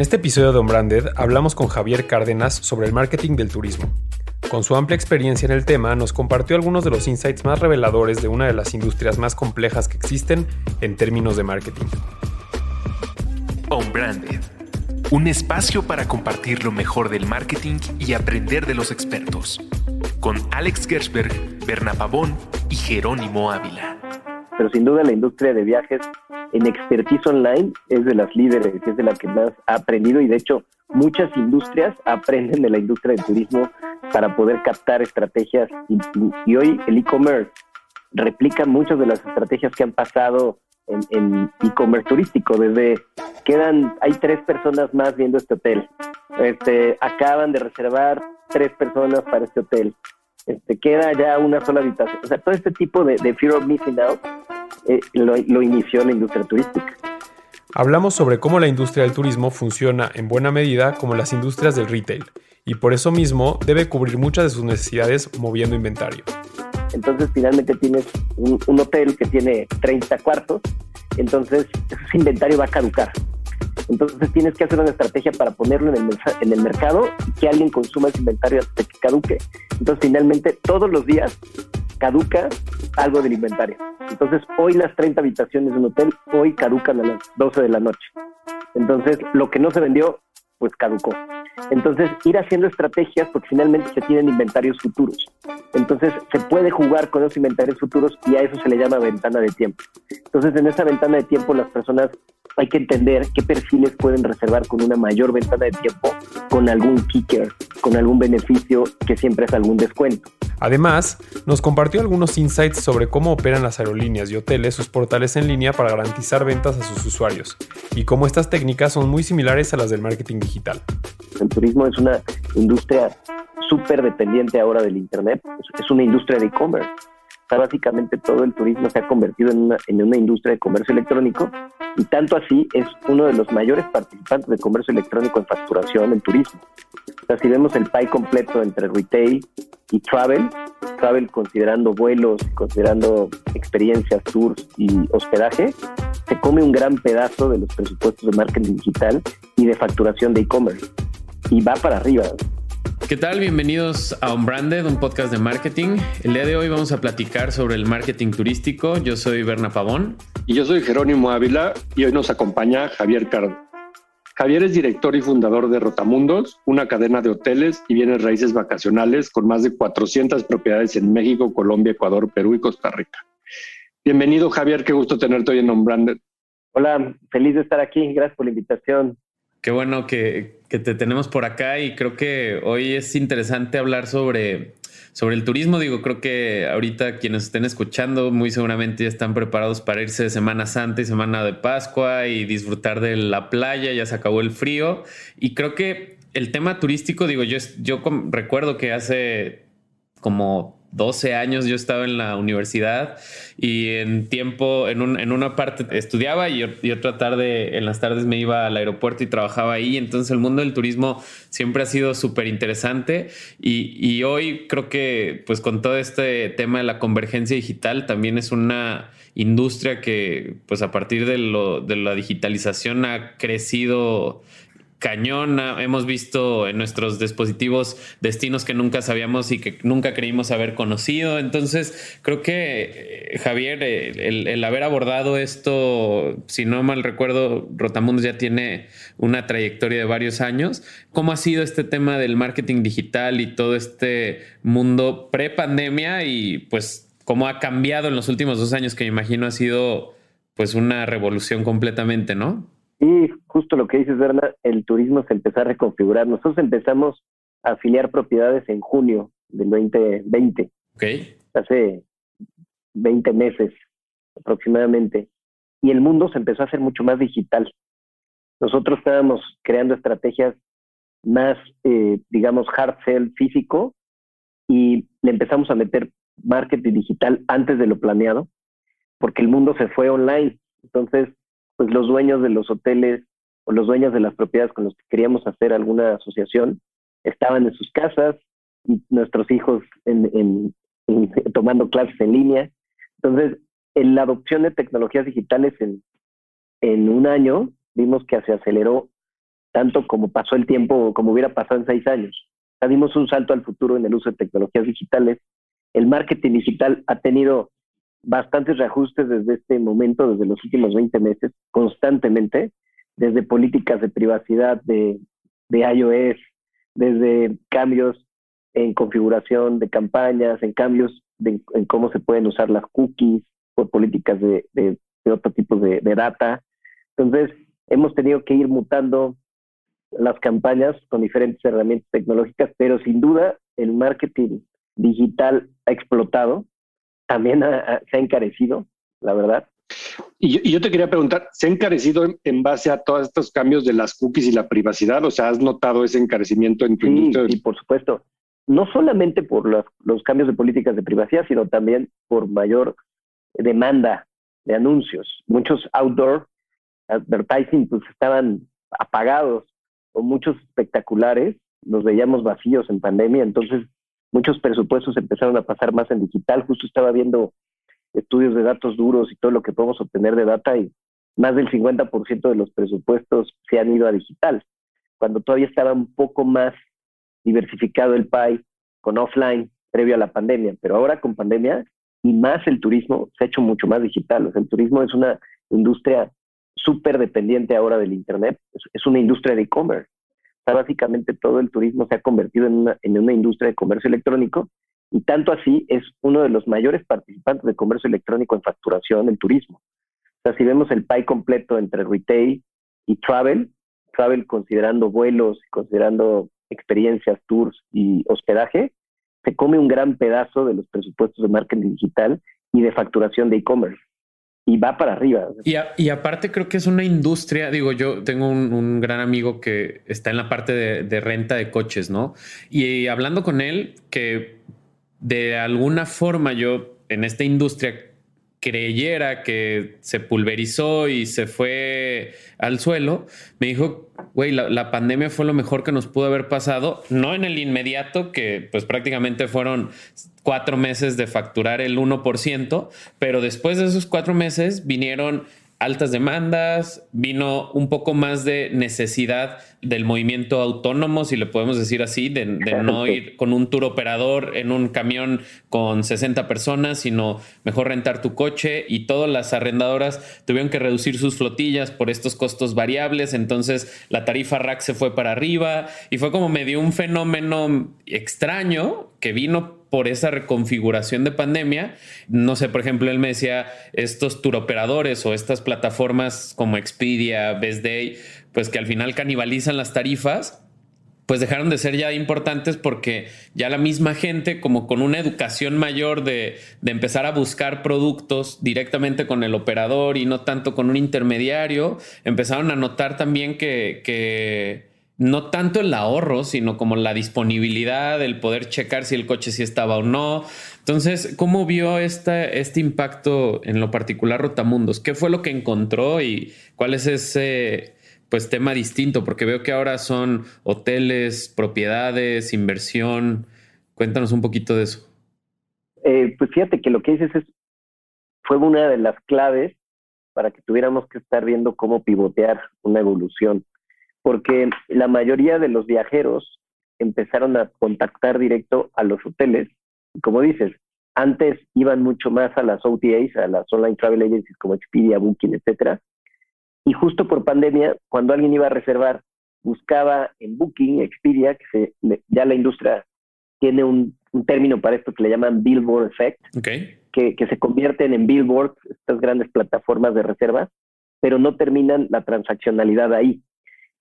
En este episodio de Unbranded hablamos con Javier Cárdenas sobre el marketing del turismo. Con su amplia experiencia en el tema, nos compartió algunos de los insights más reveladores de una de las industrias más complejas que existen en términos de marketing. Unbranded, un espacio para compartir lo mejor del marketing y aprender de los expertos. Con Alex Gersberg, Berna Pavón y Jerónimo Ávila. Pero sin duda la industria de viajes en expertise online es de las líderes, es de la que más ha aprendido y de hecho muchas industrias aprenden de la industria del turismo para poder captar estrategias y, hoy el e-commerce replica muchas de las estrategias que han pasado en e-commerce turístico, desde quedan, hay tres personas más viendo este hotel, este, acaban de reservar tres personas para este hotel, este, queda ya una sola habitación, o sea, todo este tipo de, fear of missing out eh, lo, lo inició la industria turística. Hablamos sobre cómo la industria del turismo funciona en buena medida como las industrias del retail y por eso mismo debe cubrir muchas de sus necesidades moviendo inventario. Entonces finalmente tienes un, hotel que tiene 30 cuartos, entonces ese inventario va a caducar. Entonces tienes que hacer una estrategia para ponerlo en el, en el mercado y que alguien consuma ese inventario hasta que caduque. Entonces finalmente todos los días caduca algo del inventario. Entonces hoy las 30 habitaciones de un hotel, hoy caducan a las 12 de la noche. Entonces lo que no se vendió, pues caducó. Entonces, ir haciendo estrategias porque finalmente se tienen inventarios futuros. Entonces, se puede jugar con esos inventarios futuros y a eso se le llama ventana de tiempo. Entonces, en esa ventana de tiempo, las personas hay que entender qué perfiles pueden reservar con una mayor ventana de tiempo, con algún kicker, con algún beneficio que siempre es algún descuento. Además, nos compartió algunos insights sobre cómo operan las aerolíneas y hoteles sus portales en línea para garantizar ventas a sus usuarios y cómo estas técnicas son muy similares a las del marketing digital. El turismo es una industria súper dependiente ahora del Internet, es una industria de e-commerce. Básicamente todo el turismo se ha convertido en una, en una industria de comercio electrónico y tanto así es uno de los mayores participantes de comercio electrónico en facturación en turismo. O sea, si vemos el pie completo entre retail y travel, travel considerando vuelos, considerando experiencias, tours y hospedaje, se come un gran pedazo de los presupuestos de marketing digital y de facturación de e-commerce. Y va para arriba. ¿Qué tal? Bienvenidos a Unbranded, un podcast de marketing. El día de hoy vamos a platicar sobre el marketing turístico. Yo soy Berna Pavón. Y yo soy Jerónimo Ávila y hoy nos acompaña Javier Cardo. Javier es director y fundador de Rotamundos, una cadena de hoteles y bienes raíces vacacionales con más de 400 propiedades en México, Colombia, Ecuador, Perú y Costa Rica. Bienvenido, Javier. Qué gusto tenerte hoy en Unbranded. Hola, feliz de estar aquí. Gracias por la invitación. Qué bueno que, te tenemos por acá y creo que hoy es interesante hablar sobre, sobre el turismo. Digo, creo que ahorita quienes estén escuchando muy seguramente ya están preparados para irse de Semana Santa y Semana de Pascua y disfrutar de la playa, ya se acabó el frío. Y creo que el tema turístico, digo, yo, yo recuerdo que hace como 12 años yo estaba en la universidad y en tiempo, en, una parte estudiaba y, otra tarde, en las tardes me iba al aeropuerto y trabajaba ahí. Entonces el mundo del turismo siempre ha sido súper interesante y, hoy creo que pues con todo este tema de la convergencia digital también es una industria que pues a partir de, lo, de la digitalización ha crecido cañón. Hemos visto en nuestros dispositivos destinos que nunca sabíamos y que nunca creímos haber conocido. Entonces, creo que, eh, Javier, el, haber abordado esto, si no mal recuerdo, Rotamundos ya tiene una trayectoria de varios años. ¿Cómo ha sido este tema del marketing digital y todo este mundo pre-pandemia y pues cómo ha cambiado en los últimos dos años que me imagino ha sido pues una revolución completamente, ¿no? Y justo lo que dices, Berna, el turismo se empezó a reconfigurar. Nosotros empezamos a afiliar propiedades en junio del 2020. Okay. Hace 20 meses aproximadamente. Y el mundo se empezó a hacer mucho más digital. Nosotros estábamos creando estrategias más, eh, digamos, hard sell físico y le empezamos a meter marketing digital antes de lo planeado, porque el mundo se fue online. Entonces, pues los dueños de los hoteles o los dueños de las propiedades con los que queríamos hacer alguna asociación estaban en sus casas y nuestros hijos en, tomando clases en línea. Entonces, en la adopción de tecnologías digitales en, en un año, vimos que se aceleró tanto como pasó el tiempo, como hubiera pasado en seis años. Ya dimos un salto al futuro en el uso de tecnologías digitales. El marketing digital ha tenido bastantes reajustes desde este momento, desde los últimos 20 meses, constantemente, desde políticas de privacidad de, de iOS, desde cambios en configuración de campañas, en cambios de, en cómo se pueden usar las cookies por políticas de, de, otro tipo de, de data. Entonces, hemos tenido que ir mutando las campañas con diferentes herramientas tecnológicas, pero sin duda el marketing digital ha explotado, también se ha encarecido, la verdad. Y yo, te quería preguntar, ¿se ha encarecido en, base a todos estos cambios de las cookies y la privacidad? O sea, ¿has notado ese encarecimiento en tu industria? Sí, por supuesto. No solamente por los, los cambios de políticas de privacidad, sino también por mayor demanda de anuncios. Muchos outdoor advertising pues estaban apagados o muchos espectaculares, los veíamos vacíos en pandemia, entonces muchos presupuestos empezaron a pasar más en digital. Justo estaba viendo estudios de datos duros y todo lo que podemos obtener de data y más del 50% de los presupuestos se han ido a digital, cuando todavía estaba un poco más diversificado el PAI con offline previo a la pandemia, pero ahora con pandemia y más el turismo se ha hecho mucho más digital. O sea, el turismo es una industria súper dependiente ahora del Internet, es, una industria de e-commerce. Sea, básicamente todo el turismo se ha convertido en una, en una industria de comercio electrónico y tanto así es uno de los mayores participantes de comercio electrónico en facturación, el turismo. O sea, si vemos el pie completo entre retail y travel, travel considerando vuelos, considerando experiencias, tours y hospedaje, se come un gran pedazo de los presupuestos de marketing digital y de facturación de e-commerce y va para arriba. Y, aparte creo que es una industria, digo, yo tengo un, gran amigo que está en la parte de, renta de coches, ¿no? Y hablando con él, que de alguna forma yo en esta industria creyera que se pulverizó y se fue al suelo, me dijo, güey, la, pandemia fue lo mejor que nos pudo haber pasado, no en el inmediato, que pues prácticamente fueron cuatro meses de facturar el 1%, pero después de esos cuatro meses vinieron altas demandas, vino un poco más de necesidad del movimiento autónomo, si le podemos decir así, de, no ir con un tour operador en un camión con 60 personas, sino mejor rentar tu coche. Y todas las arrendadoras tuvieron que reducir sus flotillas por estos costos variables, entonces la tarifa rack se fue para arriba y fue como medio un fenómeno extraño que vino por esa reconfiguración de pandemia. No sé, por ejemplo, él me decía, estos turoperadores o estas plataformas como Expedia, Best Day, pues que al final canibalizan las tarifas, pues dejaron de ser ya importantes porque ya la misma gente, como con una educación mayor de, de, empezar a buscar productos directamente con el operador y no tanto con un intermediario, empezaron a notar también que, que no tanto el ahorro, sino como la disponibilidad, el poder checar si el coche sí estaba o no. Entonces, ¿cómo vio este, este impacto en lo particular Rotamundos? ¿Qué fue lo que encontró y cuál es ese pues tema distinto? Porque veo que ahora son hoteles, propiedades, inversión. Cuéntanos un poquito de eso. Eh, pues fíjate que lo que dices es, fue una de las claves para que tuviéramos que estar viendo cómo pivotear una evolución porque la mayoría de los viajeros empezaron a contactar directo a los hoteles. Y como dices, antes iban mucho más a las OTAs, a las online travel agencies como Expedia, Booking, etcétera. Y justo por pandemia, cuando alguien iba a reservar, buscaba en Booking, Expedia, que se, ya la industria tiene un, término para esto que le llaman Billboard Effect, que, que se convierten en billboards, estas grandes plataformas de reservas, pero no terminan la transaccionalidad ahí.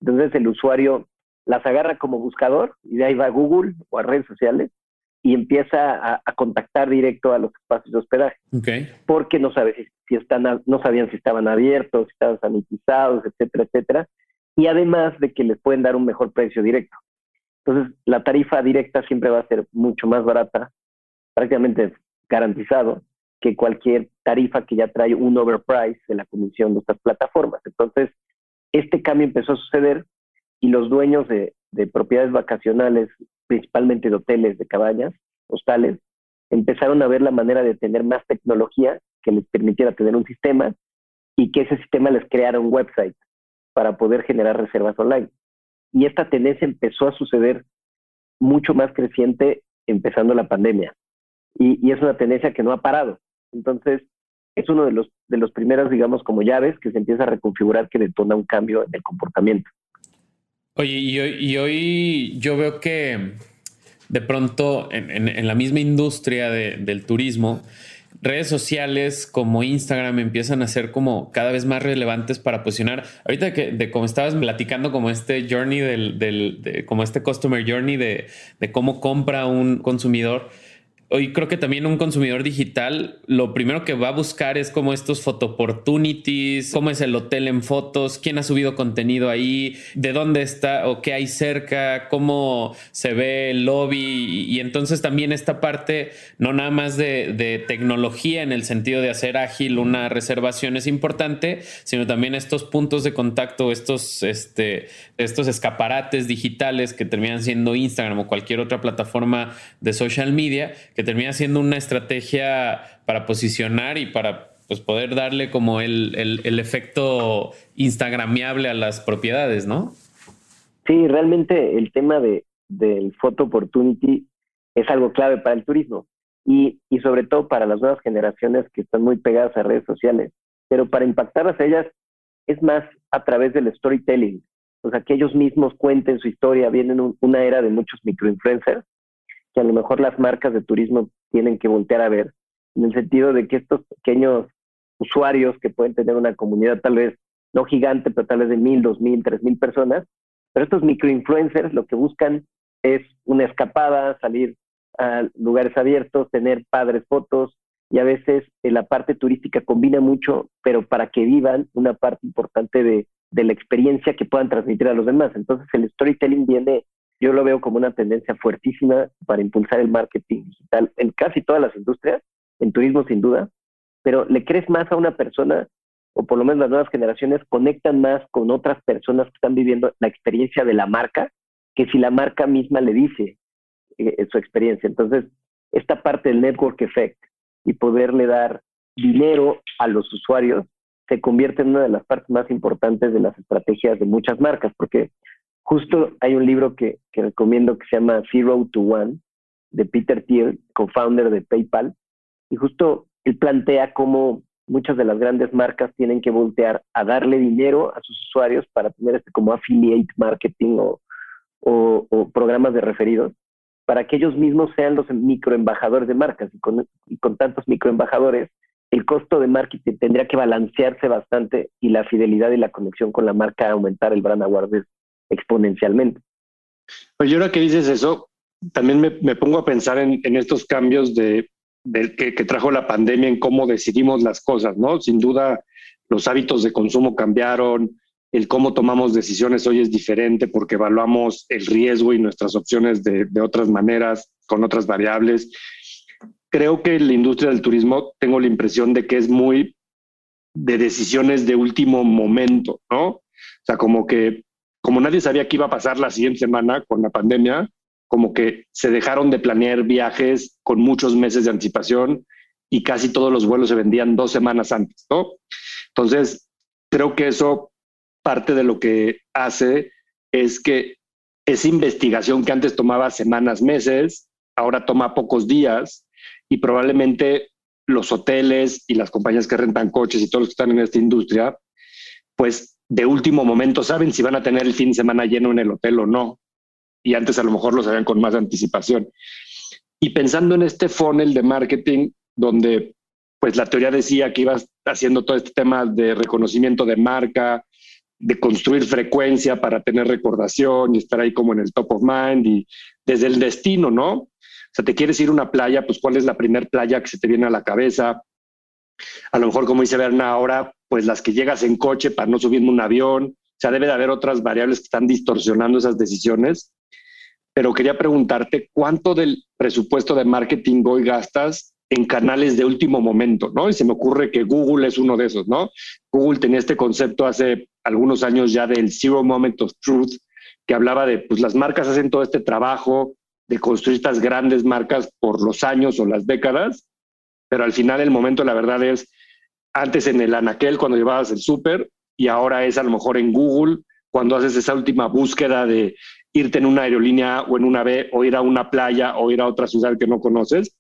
Entonces el usuario las agarra como buscador y de ahí va a Google o a redes sociales y empieza a, contactar directo a los espacios de hospedaje. Porque no sabe si, están, no sabían si estaban abiertos, si estaban sanitizados, etcétera, etcétera. Y además de que les pueden dar un mejor precio directo. Entonces, la tarifa directa siempre va a ser mucho más barata, prácticamente garantizado, que cualquier tarifa que ya trae un overprice de la comisión de estas plataformas. Entonces, este cambio empezó a suceder y los dueños de, propiedades vacacionales, principalmente de hoteles, de cabañas, hostales, empezaron a ver la manera de tener más tecnología que les permitiera tener un sistema y que ese sistema les creara un website para poder generar reservas online. y esta tendencia empezó a suceder mucho más creciente empezando la pandemia. Y, y, es una tendencia que no ha parado. Entonces, es uno de los, de los primeros, digamos, como llaves que se empieza a reconfigurar que detona un cambio en el comportamiento. Oye, y hoy, y hoy yo veo que de pronto en, la misma industria de, del turismo, redes sociales como Instagram empiezan a ser como cada vez más relevantes para posicionar. Ahorita que de como estabas platicando como este journey del, del de, como este customer journey de, de cómo compra un consumidor hoy creo que también un consumidor digital lo primero que va a buscar es como estos photo opportunities, cómo es el hotel en fotos, quién ha subido contenido ahí, de dónde está o qué hay cerca, cómo se ve el lobby. Y, entonces también esta parte no nada más de, de, tecnología en el sentido de hacer ágil una reservación es importante, sino también estos puntos de contacto, estos, este, estos escaparates digitales que terminan siendo Instagram o cualquier otra plataforma de social media que termina siendo una estrategia para posicionar y para pues, poder darle como el, el, efecto instagramiable a las propiedades, ¿no? Sí, realmente el tema de, del photo opportunity es algo clave para el turismo y, y sobre todo para las nuevas generaciones que están muy pegadas a redes sociales. Pero para impactarlas a ellas es más a través del storytelling, o sea, que ellos mismos cuenten su historia. Vienen un, una era de muchos microinfluencers que a lo mejor las marcas de turismo tienen que voltear a ver, en el sentido de que estos pequeños usuarios que pueden tener una comunidad tal vez no gigante, pero tal vez de mil, dos mil, tres mil personas, pero estos microinfluencers lo que buscan es una escapada, salir a lugares abiertos, tener padres fotos y a veces eh, la parte turística combina mucho, pero para que vivan una parte importante de, de la experiencia que puedan transmitir a los demás. Entonces el storytelling viene yo lo veo como una tendencia fuertísima para impulsar el marketing digital en casi todas las industrias, en turismo sin duda, pero le crees más a una persona, o por lo menos las nuevas generaciones conectan más con otras personas que están viviendo la experiencia de la marca, que si la marca misma le dice eh, su experiencia. Entonces, esta parte del network effect y poderle dar dinero a los usuarios se convierte en una de las partes más importantes de las estrategias de muchas marcas, porque Justo hay un libro que, recomiendo que se llama Zero to One, de Peter Thiel, co-founder de PayPal, y justo él plantea cómo muchas de las grandes marcas tienen que voltear a darle dinero a sus usuarios para tener este como affiliate marketing o programas de referidos, para que ellos mismos sean los microembajadores de marcas. Y con, y con tantos microembajadores, el costo de marketing tendría que balancearse bastante y la fidelidad y la conexión con la marca aumentar el brand awareness exponencialmente. Pues yo ahora que dices eso, también me, me pongo a pensar en, en estos cambios de, de que, que, trajo la pandemia en cómo decidimos las cosas, ¿no? Sin duda, los hábitos de consumo cambiaron, el cómo tomamos decisiones hoy es diferente porque evaluamos el riesgo y nuestras opciones de, de otras maneras, con otras variables. Creo que la industria del turismo, tengo la impresión de que es muy de decisiones de último momento, ¿no? O sea, como que como nadie sabía qué iba a pasar la siguiente semana con la pandemia, como que se dejaron de planear viajes con muchos meses de anticipación y casi todos los vuelos se vendían dos semanas antes, ¿no? Entonces, creo que eso parte de lo que hace es que esa investigación que antes tomaba semanas, meses, ahora toma pocos días y probablemente los hoteles y las compañías que rentan coches y todos los que están en esta industria, pues de último momento saben si van a tener el fin de semana lleno en el hotel o no. Y antes a lo mejor lo sabían con más anticipación. Y pensando en este funnel de marketing, donde pues la teoría decía que ibas haciendo todo este tema de reconocimiento de marca, de construir frecuencia para tener recordación y estar ahí como en el top of mind y desde el destino, ¿no? O sea, te quieres ir a una playa, pues cuál es la primer playa que se te viene a la cabeza. A lo mejor, como dice Berna, ahora pues las que llegas en coche para no subir un avión. O sea, debe de haber otras variables que están distorsionando esas decisiones. Pero quería preguntarte cuánto del presupuesto de marketing hoy gastas en canales de último momento, ¿no? Y se me ocurre que Google es uno de esos, ¿no? Google tenía este concepto hace algunos años ya del Zero Moment of Truth, que hablaba de, pues las marcas hacen todo este trabajo de construir estas grandes marcas por los años o las décadas, pero al final el momento, la verdad es, antes en el anaquel cuando llevabas el súper y ahora es a lo mejor en Google cuando haces esa última búsqueda de irte en una aerolínea o en una B o ir a una playa o ir a otra ciudad que no conoces.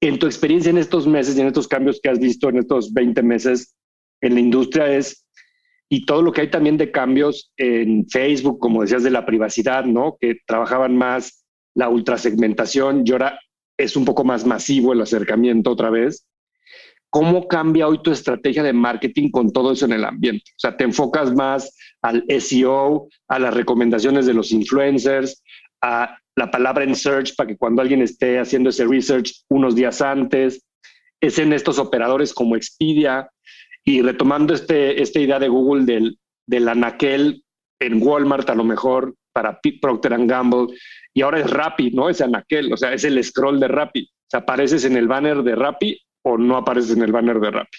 En tu experiencia en estos meses y en estos cambios que has visto en estos 20 meses en la industria es, y todo lo que hay también de cambios en Facebook, como decías, de la privacidad, ¿no? Que trabajaban más la ultrasegmentación y ahora es un poco más masivo el acercamiento otra vez. ¿Cómo cambia hoy tu estrategia de marketing con todo eso en el ambiente? O sea, te enfocas más al SEO, a las recomendaciones de los influencers, a la palabra en search para que cuando alguien esté haciendo ese research unos días antes, es en estos operadores como Expedia y retomando este, esta idea de Google del, del anaquel en Walmart a lo mejor para Procter Gamble y ahora es Rappi, ¿no? Es anaquel, o sea, es el scroll de Rappi. O sea, apareces en el banner de Rappi o no apareces en el banner de Rappi.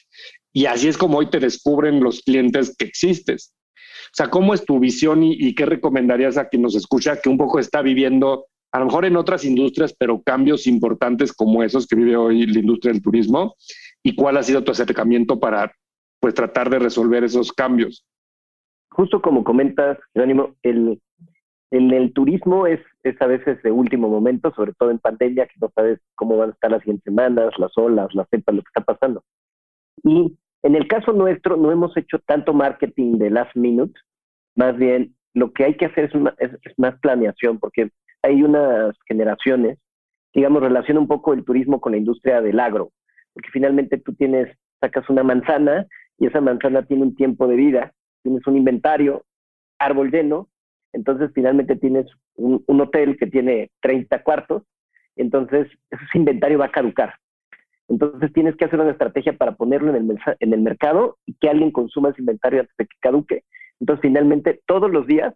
Y así es como hoy te descubren los clientes que existes. O sea, ¿cómo es tu visión y, qué recomendarías a quien nos escucha que un poco está viviendo, a lo mejor en otras industrias, pero cambios importantes como esos que vive hoy la industria del turismo? ¿Y cuál ha sido tu acercamiento para pues tratar de resolver esos cambios? Justo como comentas, Jerónimo, el, en el turismo es, es a veces de último momento, sobre todo en pandemia, que no sabes cómo van a estar las siguientes semanas, las olas, las cepas, lo que está pasando. Y en el caso nuestro no hemos hecho tanto marketing de last minute, más bien lo que hay que hacer es, es, más planeación, porque hay unas generaciones, digamos, relaciona un poco el turismo con la industria del agro, porque finalmente tú tienes, sacas una manzana y esa manzana tiene un tiempo de vida, tienes un inventario, árbol lleno, entonces finalmente tienes un, hotel que tiene 30 cuartos, entonces ese inventario va a caducar. Entonces tienes que hacer una estrategia para ponerlo en el, en el mercado y que alguien consuma ese inventario antes de que caduque. Entonces finalmente todos los días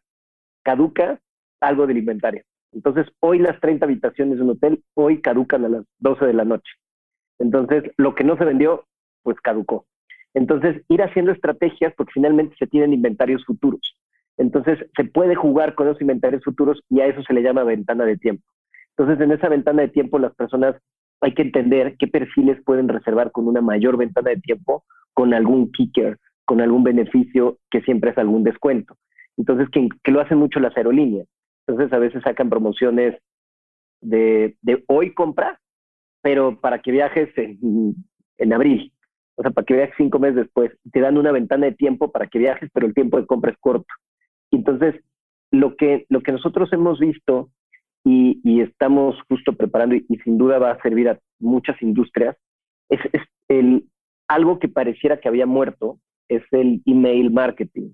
caduca algo del inventario. Entonces hoy las 30 habitaciones de un hotel, hoy caducan a las 12 de la noche. Entonces lo que no se vendió, pues caducó. Entonces ir haciendo estrategias porque finalmente se tienen inventarios futuros. Entonces se puede jugar con esos inventarios futuros y a eso se le llama ventana de tiempo. Entonces en esa ventana de tiempo las personas hay que entender qué perfiles pueden reservar con una mayor ventana de tiempo, con algún kicker, con algún beneficio que siempre es algún descuento. Entonces, que, lo hacen mucho las aerolíneas. Entonces, a veces sacan promociones de, hoy compra, pero para que viajes en, en, abril. O sea, para que viajes cinco meses después. Te dan una ventana de tiempo para que viajes, pero el tiempo de compra es corto. Entonces, lo que, lo que nosotros hemos visto y, estamos justo preparando y, sin duda va a servir a muchas industrias, es, el, algo que pareciera que había muerto, es el email marketing.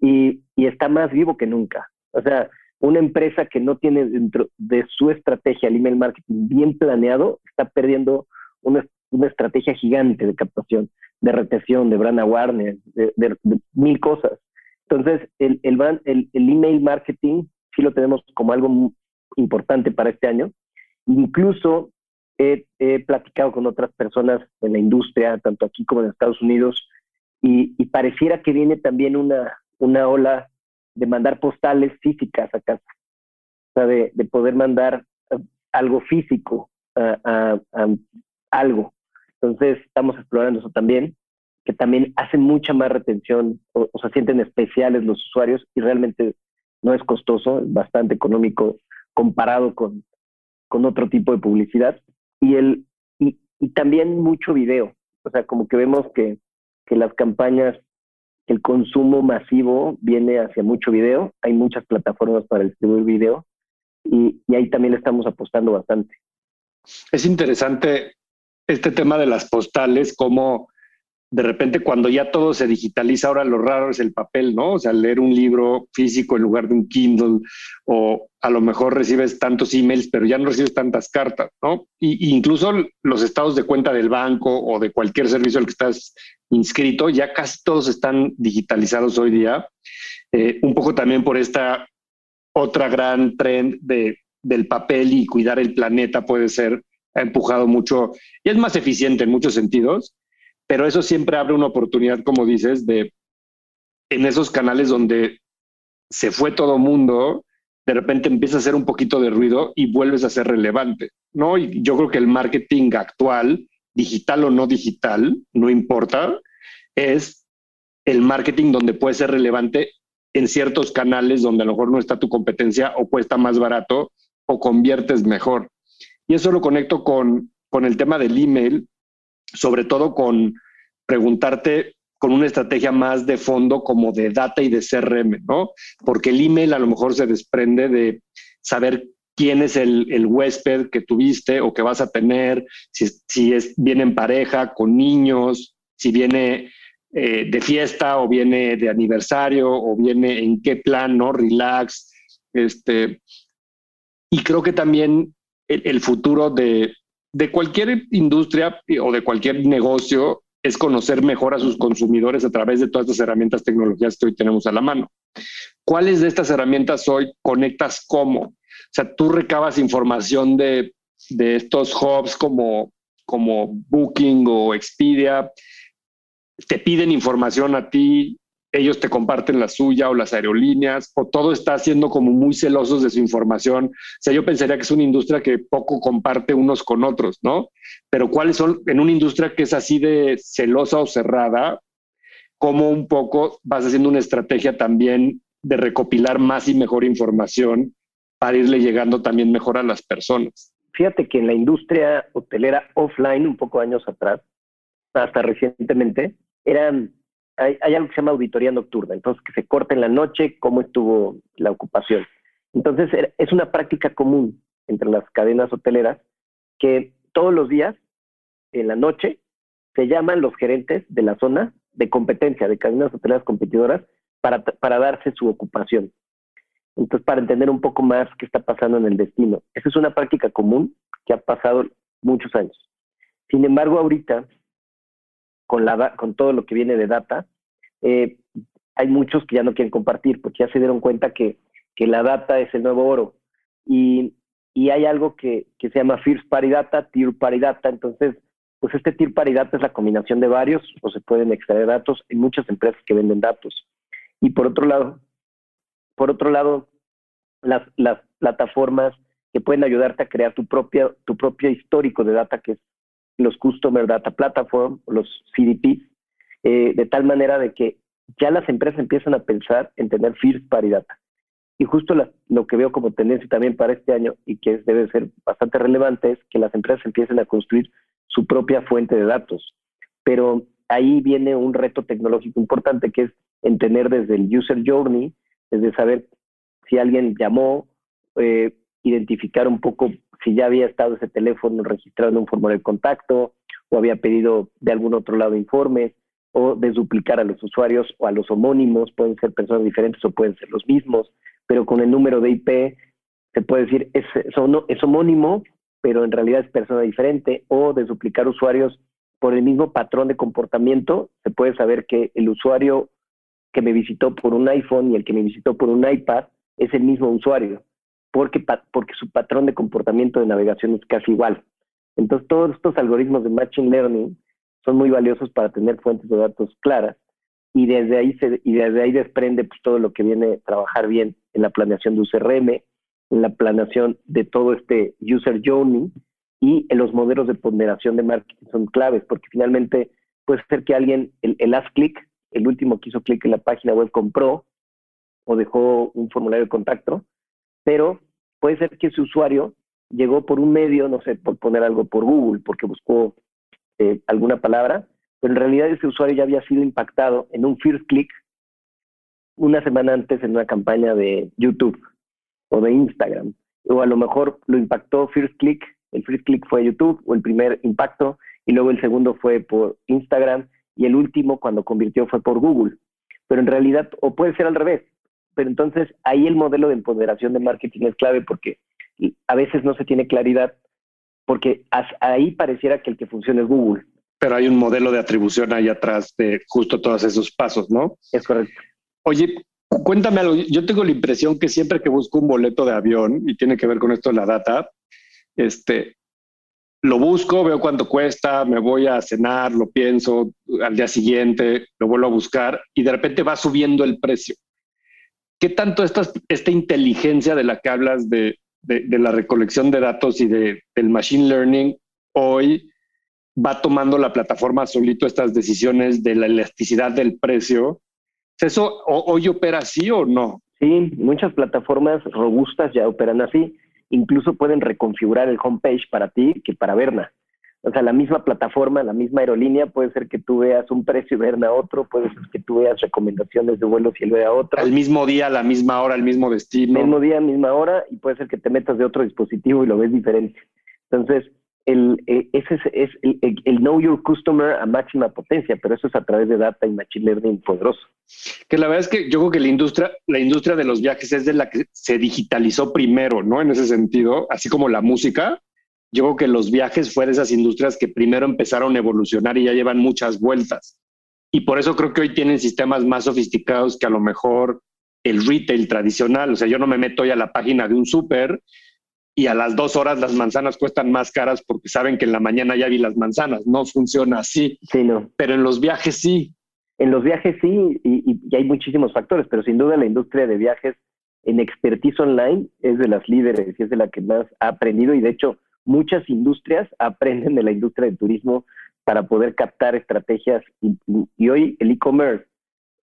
Y, está más vivo que nunca. O sea, una empresa que no tiene dentro de su estrategia el email marketing bien planeado, está perdiendo una, estrategia gigante de captación, de retención, de brand awareness, de, de, mil cosas. Entonces, el, el, el, email marketing sí lo tenemos como algo importante para este año. Incluso he, platicado con otras personas en la industria, tanto aquí como en Estados Unidos, y, pareciera que viene también una, una ola de mandar postales físicas a casa, o sea, de, poder mandar eh, algo físico a, algo. Entonces, estamos explorando eso también, que también hace mucha más retención, o, o se sienten especiales los usuarios y realmente no es costoso, es bastante económico comparado con, con otro tipo de publicidad. Y, el, y, también mucho video. O sea, como que vemos que, que las campañas, el consumo masivo viene hacia mucho video. Hay muchas plataformas para distribuir video y, y ahí también estamos apostando bastante. Es interesante este tema de las postales, como de repente cuando ya todo se digitaliza, ahora lo raro es el papel, ¿no? O sea, leer un libro físico en lugar de un Kindle, o a lo mejor recibes tantos emails, pero ya no recibes tantas cartas, ¿no? Y, incluso los estados de cuenta del banco o de cualquier servicio al que estás inscrito, ya casi todos están digitalizados hoy día. Eh, un poco también por esta otra gran trend de, del papel y cuidar el planeta puede ser, ha empujado mucho y es más eficiente en muchos sentidos pero eso siempre abre una oportunidad, como dices, de en esos canales donde se fue todo mundo, de repente empieza a hacer un poquito de ruido y vuelves a ser relevante, ¿no? Y yo creo que el marketing actual, digital o no digital, no importa, es el marketing donde puede ser relevante en ciertos canales donde a lo mejor no está tu competencia o cuesta más barato o conviertes mejor. Y eso lo conecto con, con el tema del email, sobre todo con preguntarte con una estrategia más de fondo como de data y de CRM, ¿no? Porque el email a lo mejor se desprende de saber quién es el, huésped que tuviste o que vas a tener, si, si es, viene en pareja, con niños, si viene eh, de fiesta o viene de aniversario o viene en qué plan, ¿no? Relax. Este, y creo que también el, futuro de, de cualquier industria o de cualquier negocio es conocer mejor a sus consumidores a través de todas estas herramientas tecnologías que hoy tenemos a la mano. ¿Cuáles de estas herramientas hoy conectas cómo? O sea, tú recabas información de, de estos hubs como, como Booking o Expedia, te piden información a ti, ellos te comparten la suya o las aerolíneas, o todo está siendo como muy celosos de su información. O sea, yo pensaría que es una industria que poco comparte unos con otros, ¿no? Pero cuáles son, en una industria que es así de celosa o cerrada, cómo un poco vas haciendo una estrategia también de recopilar más y mejor información para irle llegando también mejor a las personas. Fíjate que en la industria hotelera offline, un poco años atrás, hasta recientemente, eran hay, algo que se llama auditoría nocturna, entonces que se corta en la noche cómo estuvo la ocupación. Entonces es una práctica común entre las cadenas hoteleras que todos los días, en la noche, se llaman los gerentes de la zona de competencia, de cadenas hoteleras competidoras, para, para darse su ocupación. Entonces, para entender un poco más qué está pasando en el destino. Esa es una práctica común que ha pasado muchos años. Sin embargo, ahorita con, la, con todo lo que viene de data, eh, hay muchos que ya no quieren compartir porque ya se dieron cuenta que, que la data es el nuevo oro. Y, y hay algo que, que, se llama First Party Data, Tier Party Data. Entonces, pues este Tier Party Data es la combinación de varios o se pueden extraer datos en muchas empresas que venden datos. Y por otro lado, por otro lado, las, las plataformas que pueden ayudarte a crear tu propia, tu propio histórico de data, que es los Customer Data Platform, los CDPs, eh, de tal manera de que ya las empresas empiezan a pensar en tener First Party Data. Y justo lo que veo como tendencia también para este año y que debe ser bastante relevante es que las empresas empiecen a construir su propia fuente de datos. Pero ahí viene un reto tecnológico importante que es entender desde el user journey, desde saber si alguien llamó, eh, identificar un poco si ya había estado ese teléfono registrado en un formulario de contacto o había pedido de algún otro lado informes o desduplicar a los usuarios o a los homónimos, pueden ser personas diferentes o pueden ser los mismos, pero con el número de IP se puede decir es, es homónimo, pero en realidad es persona diferente o desduplicar usuarios por el mismo patrón de comportamiento, se puede saber que el usuario que me visitó por un iPhone y el que me visitó por un iPad es el mismo usuario porque, porque su patrón de comportamiento de navegación es casi igual. Entonces, todos estos algoritmos de Machine Learning son muy valiosos para tener fuentes de datos claras y desde ahí, se, y desde ahí desprende pues, todo lo que viene a trabajar bien en la planeación de UCRM, en la planeación de todo este user journey y en los modelos de ponderación de marketing son claves porque finalmente puede ser que alguien, el, el last click, el último que hizo clic en la página web compró o dejó un formulario de contacto, pero puede ser que ese usuario llegó por un medio, no sé, por poner algo por Google, porque buscó eh, alguna palabra, pero en realidad ese usuario ya había sido impactado en un first click una semana antes en una campaña de YouTube o de Instagram. O a lo mejor lo impactó first click, el first click fue YouTube o el primer impacto, y luego el segundo fue por Instagram, y el último cuando convirtió fue por Google. Pero en realidad, o puede ser al revés, pero entonces ahí el modelo de empoderación de marketing es clave porque a veces no se tiene claridad, porque ahí pareciera que el que funciona es Google. Pero hay un modelo de atribución ahí atrás de justo todos esos pasos, ¿no? Es correcto. Oye, cuéntame algo. Yo tengo la impresión que siempre que busco un boleto de avión, y tiene que ver con esto de la data, este, lo busco, veo cuánto cuesta, me voy a cenar, lo pienso, al día siguiente lo vuelvo a buscar y de repente va subiendo el precio. ¿Qué tanto esta, esta inteligencia de la que hablas de, la recolección de datos y de, del machine learning hoy va tomando la plataforma solito estas decisiones de la elasticidad del precio ¿Eso hoy opera así o no? Sí, muchas plataformas robustas ya operan así. Incluso pueden reconfigurar el homepage para ti que para Berna. O sea, la misma plataforma, la misma aerolínea, puede ser que tú veas un precio y Berna otro, puede ser que tú veas recomendaciones de vuelos y él vea otro. Al mismo día, a la misma hora, al mismo destino. Mismo día, misma hora, y puede ser que te metas de otro dispositivo y lo ves diferente. Entonces, el, eh, ese es, el, Know Your Customer a máxima potencia, pero eso es a través de data y machine learning poderoso. Que la verdad es que yo creo que la industria, la industria de los viajes es de la que se digitalizó primero, ¿no? En ese sentido, así como la música. Yo creo que los viajes fue de esas industrias que primero empezaron a evolucionar y ya llevan muchas vueltas. Y por eso creo que hoy tienen sistemas más sofisticados que a lo mejor el retail tradicional. O sea, yo no me meto hoy a la página de un súper y a las dos horas las manzanas cuestan más caras porque saben que en la mañana ya vi las manzanas. No funciona así. Sí, no. Pero en los viajes sí. En los viajes sí, y, hay muchísimos factores, pero sin duda la industria de viajes en expertise online es de las líderes y es de la que más ha aprendido y de hecho muchas industrias aprenden de la industria del turismo para poder captar estrategias y, hoy el e-commerce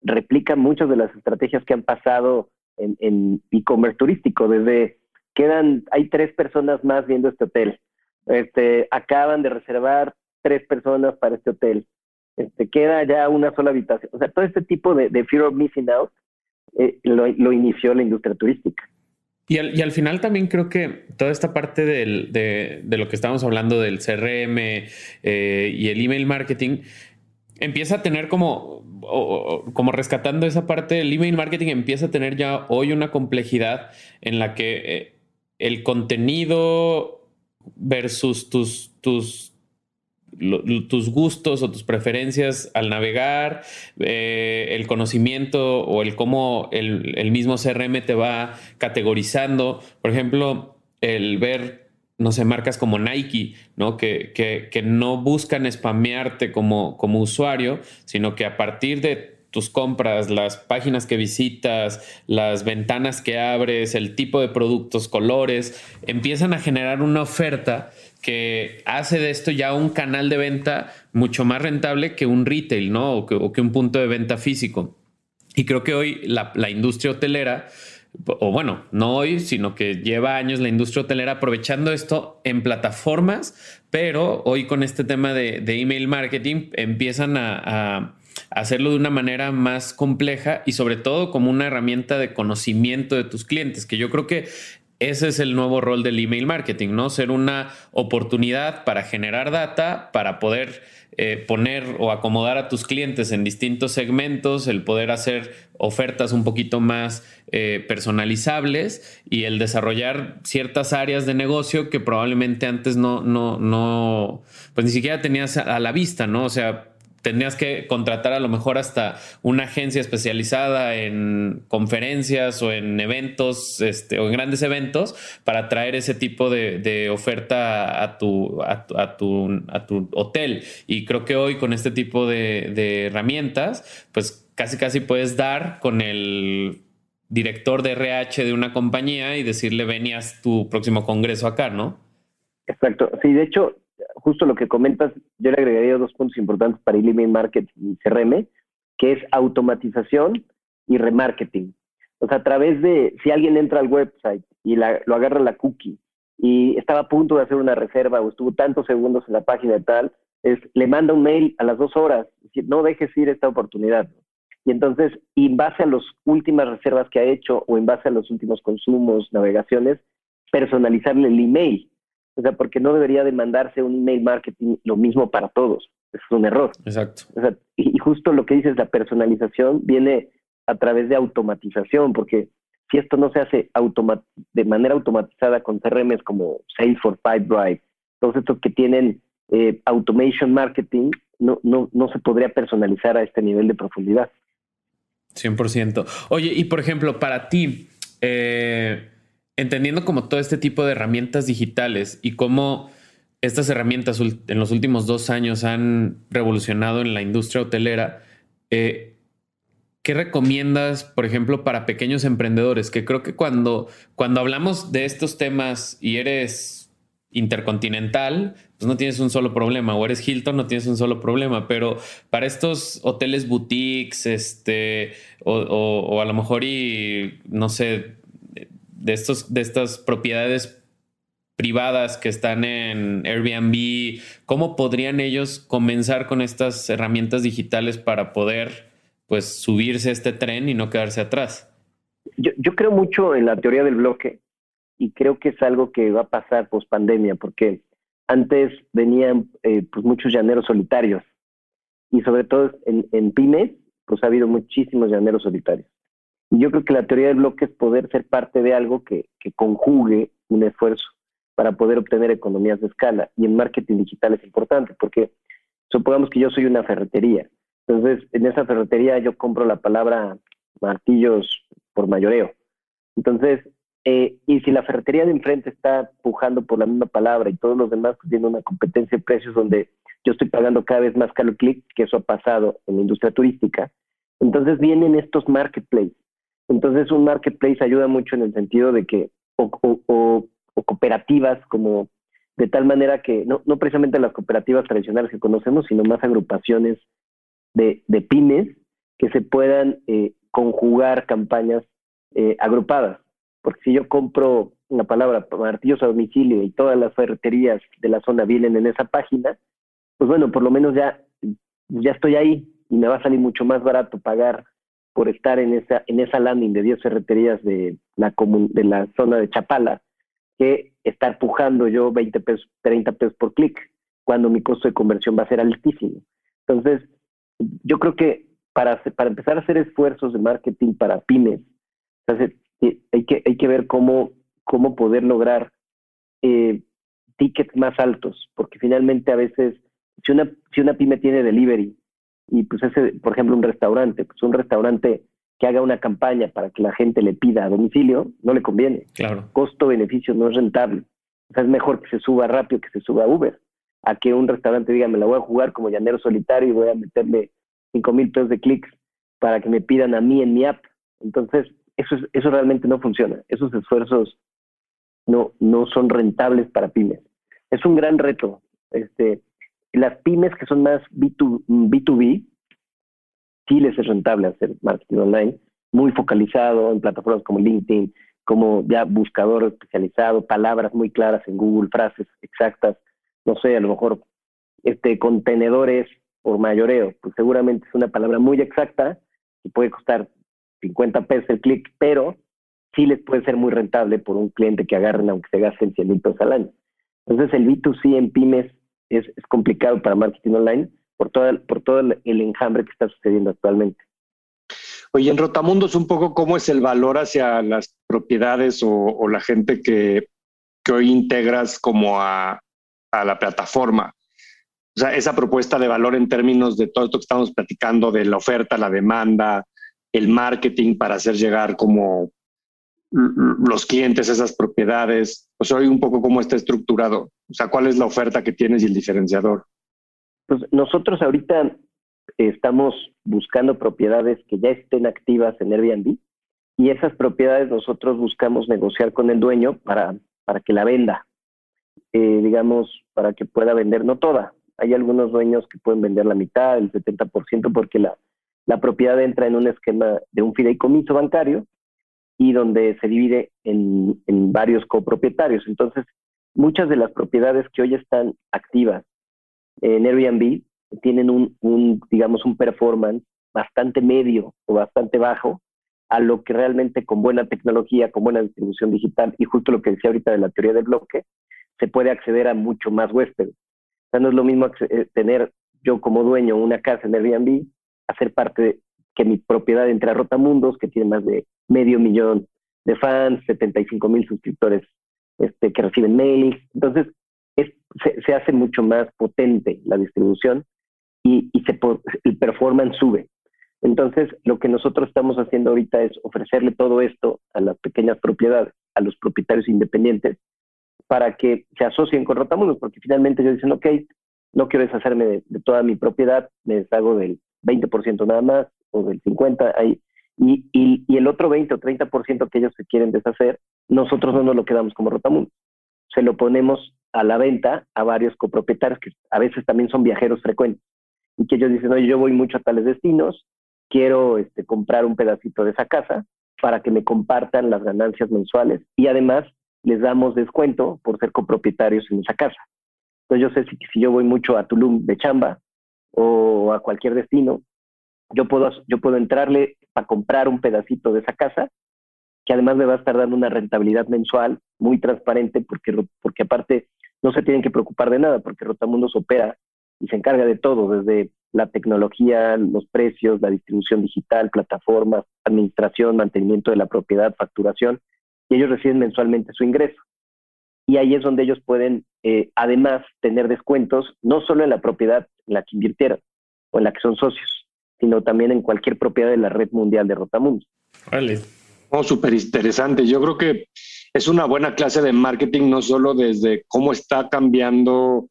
replica muchas de las estrategias que han pasado en e-commerce turístico, desde quedan, hay tres personas más viendo este hotel. Este, acaban de reservar tres personas para este hotel. Este, queda ya una sola habitación. O sea, todo este tipo de, fear of missing out eh, lo, inició la industria turística. Y al, final también creo que toda esta parte de, lo que estamos hablando del CRM eh, y el email marketing empieza a tener como, como rescatando esa parte del email marketing, empieza a tener ya hoy una complejidad en la que eh, el contenido versus tus, tus, tus gustos o tus preferencias al navegar, eh, el conocimiento o el cómo el, mismo CRM te va categorizando. Por ejemplo, el ver, no sé, marcas como Nike, ¿no? Que, que, no buscan spamearte como, como usuario, sino que a partir de tus compras, las páginas que visitas, las ventanas que abres, el tipo de productos, colores, empiezan a generar una oferta que hace de esto ya un canal de venta mucho más rentable que un retail, ¿no? O que, un punto de venta físico. Y creo que hoy la, industria hotelera, o bueno, no hoy, sino que lleva años la industria hotelera aprovechando esto en plataformas, pero hoy con este tema de, email marketing empiezan a hacerlo de una manera más compleja y sobre todo como una herramienta de conocimiento de tus clientes, que yo creo que ese es el nuevo rol del email marketing, ¿no? Ser una oportunidad para generar data, para poder eh, poner o acomodar a tus clientes en distintos segmentos, el poder hacer ofertas un poquito más eh, personalizables y el desarrollar ciertas áreas de negocio que probablemente antes no, no, no, pues ni siquiera tenías a la vista, ¿no? O sea, tendrías que contratar a lo mejor hasta una agencia especializada en conferencias o en eventos este, o en grandes eventos para traer ese tipo de, oferta a tu, a, tu, a tu hotel. Y creo que hoy con este tipo de, herramientas, pues casi casi puedes dar con el director de RH de una compañía y decirle venías tu próximo congreso acá, ¿no? Exacto. Sí, de hecho, justo lo que comentas, yo le agregaría dos puntos importantes para email marketing y CRM, que es automatización y remarketing. O sea, a través de, si alguien entra al website y lo agarra la cookie y estaba a punto de hacer una reserva o estuvo tantos segundos en la página y tal, es, le manda un mail a las dos horas, decir, no dejes ir esta oportunidad. Y entonces, en base a las últimas reservas que ha hecho o en base a los últimos consumos, navegaciones, personalizarle el email o sea, porque no debería demandarse un email marketing lo mismo para todos. Es un error. Exacto. O sea, y, justo lo que dices, la personalización viene a través de automatización, porque si esto no se hace de manera automatizada con CRMs como Salesforce, Pipedrive, todos estos que tienen eh, automation marketing, no, no, no se podría personalizar a este nivel de profundidad. 100%. Oye, y por ejemplo, para ti, eh, entendiendo como todo este tipo de herramientas digitales y cómo estas herramientas en los últimos dos años han revolucionado en la industria hotelera, eh, ¿qué recomiendas, por ejemplo, para pequeños emprendedores? Que creo que cuando, cuando hablamos de estos temas y eres intercontinental, pues no tienes un solo problema, o eres Hilton, no tienes un solo problema, pero para estos hoteles boutiques, este, o, a lo mejor y, no sé, de, estos, de estas propiedades privadas que están en Airbnb, ¿cómo podrían ellos comenzar con estas herramientas digitales para poder pues subirse a este tren y no quedarse atrás? Yo, yo creo mucho en la teoría del bloque y creo que es algo que va a pasar post pandemia, porque antes venían eh, pues muchos llaneros solitarios y sobre todo en, en, pymes, pues ha habido muchísimos llaneros solitarios. Yo creo que la teoría del bloque es poder ser parte de algo que, que conjugue un esfuerzo para poder obtener economías de escala. Y en marketing digital es importante, porque supongamos que yo soy una ferretería. Entonces, en esa ferretería yo compro la palabra martillos por mayoreo. Entonces, eh, y si la ferretería de enfrente está pujando por la misma palabra y todos los demás tienen una competencia de precios donde yo estoy pagando cada vez más caro clic, que eso ha pasado en la industria turística, entonces vienen estos marketplaces. Entonces un marketplace ayuda mucho en el sentido de que, o, cooperativas como de tal manera que, no, precisamente las cooperativas tradicionales que conocemos, sino más agrupaciones de, pymes que se puedan eh, conjugar campañas eh, agrupadas. Porque si yo compro una palabra, martillos a domicilio y todas las ferreterías de la zona vienen en esa página, pues bueno, por lo menos ya, ya estoy ahí y me va a salir mucho más barato pagar por estar en esa, en esa landing de 10 ferreterías de la, de la zona de Chapala que estar pujando yo 20 pesos, 30 pesos por clic, cuando mi costo de conversión va a ser altísimo. Entonces, yo creo que para, para empezar a hacer esfuerzos de marketing para pymes, hay que, hay que ver cómo, cómo poder lograr eh, tickets más altos, porque finalmente a veces, si una, si una pyme tiene delivery, y pues ese, por ejemplo, un restaurante, pues un restaurante que haga una campaña para que la gente le pida a domicilio, no le conviene. Claro. Costo-beneficio no es rentable. O sea, es mejor que se suba rápido que se suba a Uber, a que un restaurante diga, me la voy a jugar como llanero solitario y voy a meterle cinco mil pesos de clics para que me pidan a mí en mi app. Entonces, eso, eso realmente no funciona. Esos esfuerzos no, no son rentables para pymes. Es un gran reto. Este, las pymes que son más B2, B2B, sí les es rentable hacer marketing online, muy focalizado en plataformas como LinkedIn, como ya buscador especializado, palabras muy claras en Google, frases exactas, no sé, a lo mejor este contenedores por mayoreo, pues seguramente es una palabra muy exacta y puede costar 50 pesos el clic, pero sí les puede ser muy rentable por un cliente que agarren aunque se gasten 100 mil pesos al año. Entonces el B2C en pymes es, complicado para marketing online por todo, por todo el, enjambre que está sucediendo actualmente. Oye, en Rotamundos un poco cómo es el valor hacia las propiedades o, la gente que, que, hoy integras como a, a la plataforma. O sea, esa propuesta de valor en términos de todo esto que estamos platicando, de la oferta, la demanda, el marketing para hacer llegar como los clientes esas propiedades? O sea, un poco cómo está estructurado. O sea, ¿cuál es la oferta que tienes y el diferenciador? Pues nosotros ahorita estamos buscando propiedades que ya estén activas en Airbnb y esas propiedades nosotros buscamos negociar con el dueño para, para que la venda, eh, digamos, para que pueda vender, no toda. Hay algunos dueños que pueden vender la mitad, el 70%, porque la, la propiedad entra en un esquema de un fideicomiso bancario y donde se divide en, varios copropietarios. Entonces, muchas de las propiedades que hoy están activas en Airbnb tienen un, digamos, un performance bastante medio o bastante bajo a lo que realmente con buena tecnología, con buena distribución digital y justo lo que decía ahorita de la teoría del bloque, se puede acceder a mucho más huéspedes. O sea, no es lo mismo eh, tener yo como dueño una casa en Airbnb hacer parte de que mi propiedad entre a Rotamundos, que tiene más de medio millón de fans, 75 mil suscriptores este, que reciben mails. Entonces, se, hace mucho más potente la distribución y, se, el performance sube. Entonces, lo que nosotros estamos haciendo ahorita es ofrecerle todo esto a las pequeñas propiedades, a los propietarios independientes, para que se asocien con Rotamundos, porque finalmente ellos dicen, ok, no quiero deshacerme de, toda mi propiedad, me deshago del 20% nada más o del 50% ahí, y, el otro 20 o 30% que ellos se quieren deshacer, nosotros no nos lo quedamos como Rotamundo. Se lo ponemos a la venta a varios copropietarios que a veces también son viajeros frecuentes y que ellos dicen, oye, yo voy mucho a tales destinos, quiero este, comprar un pedacito de esa casa para que me compartan las ganancias mensuales y además les damos descuento por ser copropietarios en esa casa. Entonces yo sé si, si yo voy mucho a Tulum de chamba o a cualquier destino, yo puedo, yo puedo entrarle para comprar un pedacito de esa casa, que además me va a estar dando una rentabilidad mensual muy transparente, porque, porque aparte no se tienen que preocupar de nada, porque Rotamundos opera y se encarga de todo, desde la tecnología, los precios, la distribución digital, plataformas, administración, mantenimiento de la propiedad, facturación, y ellos reciben mensualmente su ingreso. Y ahí es donde ellos pueden, eh, además, tener descuentos, no solo en la propiedad en la que invirtieron o en la que son socios, sino también en cualquier propiedad de la red mundial de Rotamundos. Vale. Oh, súper interesante. Yo creo que es una buena clase de marketing, no solo desde cómo está cambiando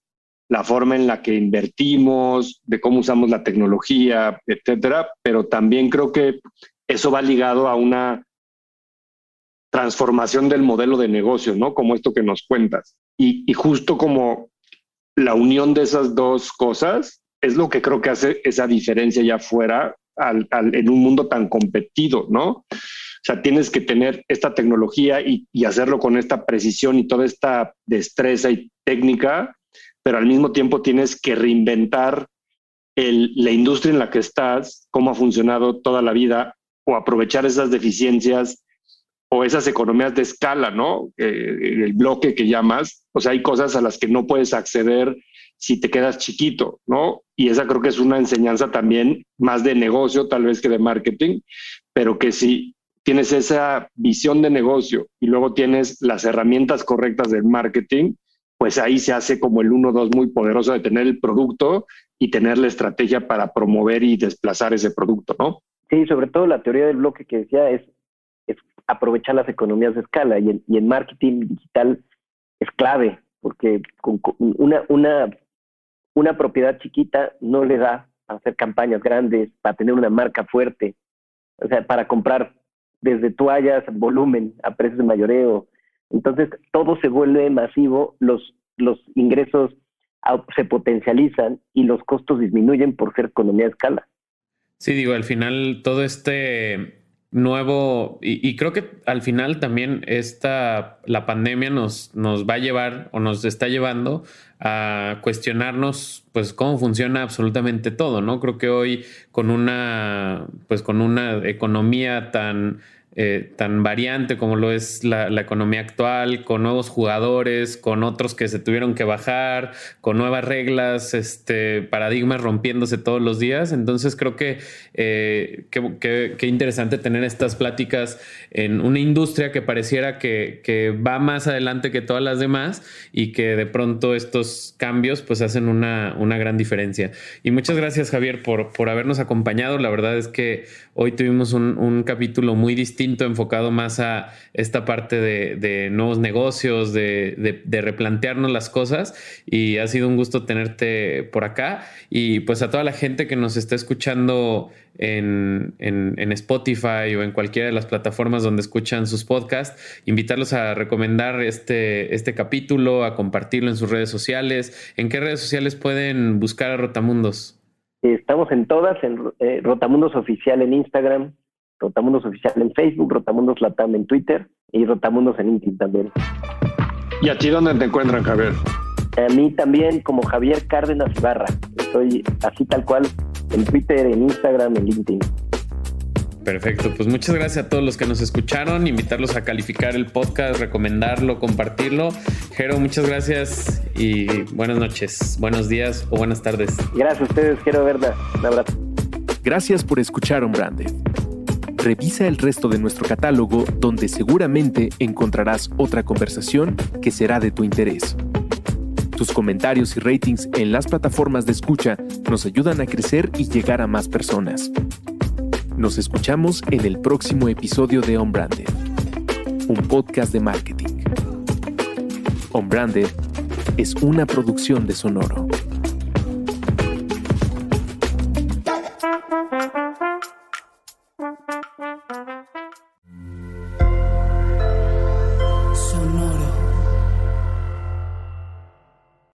la forma en la que invertimos, de cómo usamos la tecnología, etcétera, pero también creo que eso va ligado a una transformación del modelo de negocio, ¿no? Como esto que nos cuentas. Y, justo como la unión de esas dos cosas es lo que creo que hace esa diferencia ya afuera en un mundo tan competido, ¿no? O sea, tienes que tener esta tecnología y, y hacerlo con esta precisión y toda esta destreza y técnica pero al mismo tiempo tienes que reinventar la industria en la que estás, cómo ha funcionado toda la vida, o aprovechar esas deficiencias o esas economías de escala, ¿no? Eh, el bloque que llamas, o sea, hay cosas a las que no puedes acceder si te quedas chiquito, ¿no? Y esa creo que es una enseñanza también más de negocio, tal vez que de marketing, pero que si tienes esa visión de negocio y luego tienes las herramientas correctas del marketing, pues ahí se hace como el 1-2 muy poderoso de tener el producto y tener la estrategia para promover y desplazar ese producto, ¿no? Sí, sobre todo la teoría del bloque que decía es aprovechar las economías de escala y en, marketing digital es clave porque con, una, una, una propiedad chiquita no le da para hacer campañas grandes, para tener una marca fuerte, o sea, para comprar desde toallas, volumen a precios de mayoreo, entonces, todo se vuelve masivo, los, los ingresos se potencializan y los costos disminuyen por ser economía de escala. Sí, digo, al final todo este nuevo, y, creo que al final también esta, la pandemia nos, nos va a llevar o nos está llevando a cuestionarnos pues cómo funciona absolutamente todo, ¿no? Creo que hoy con una, pues con una economía tan eh, tan variante como lo es la, economía actual, con nuevos jugadores, con otros que se tuvieron que bajar, con nuevas reglas, este, paradigmas rompiéndose todos los días. Entonces creo que eh, qué interesante tener estas pláticas en una industria que pareciera que, que, va más adelante que todas las demás y que de pronto estos cambios pues hacen una, una gran diferencia. Y muchas gracias Javier por, por habernos acompañado. La verdad es que hoy tuvimos un, un capítulo muy distinto enfocado más a esta parte de, nuevos negocios, de, replantearnos las cosas. Y ha sido un gusto tenerte por acá. Y pues a toda la gente que nos está escuchando en, Spotify o en cualquiera de las plataformas donde escuchan sus podcasts, invitarlos a recomendar este, este capítulo, a compartirlo en sus redes sociales. ¿En qué redes sociales pueden buscar a Rotamundos? Estamos en todas, en eh, Rotamundos Oficial en Instagram, Rotamundos Oficial en Facebook, Rotamundos Latam en Twitter y Rotamundos en LinkedIn también. ¿Y a ti dónde te encuentran, Javier? A mí también como Javier Cárdenas Ibarra. Estoy así tal cual en Twitter, en Instagram, en LinkedIn. Perfecto, pues muchas gracias a todos los que nos escucharon, invitarlos a calificar el podcast, recomendarlo, compartirlo. Jero, muchas gracias y buenas noches, buenos días o buenas tardes. Gracias a ustedes, Jero Verda. Un abrazo. Gracias por escuchar Branded. Revisa el resto de nuestro catálogo donde seguramente encontrarás otra conversación que será de tu interés. Tus comentarios y ratings en las plataformas de escucha nos ayudan a crecer y llegar a más personas. Nos escuchamos en el próximo episodio de On Branded, un podcast de marketing. On es una producción de Sonoro.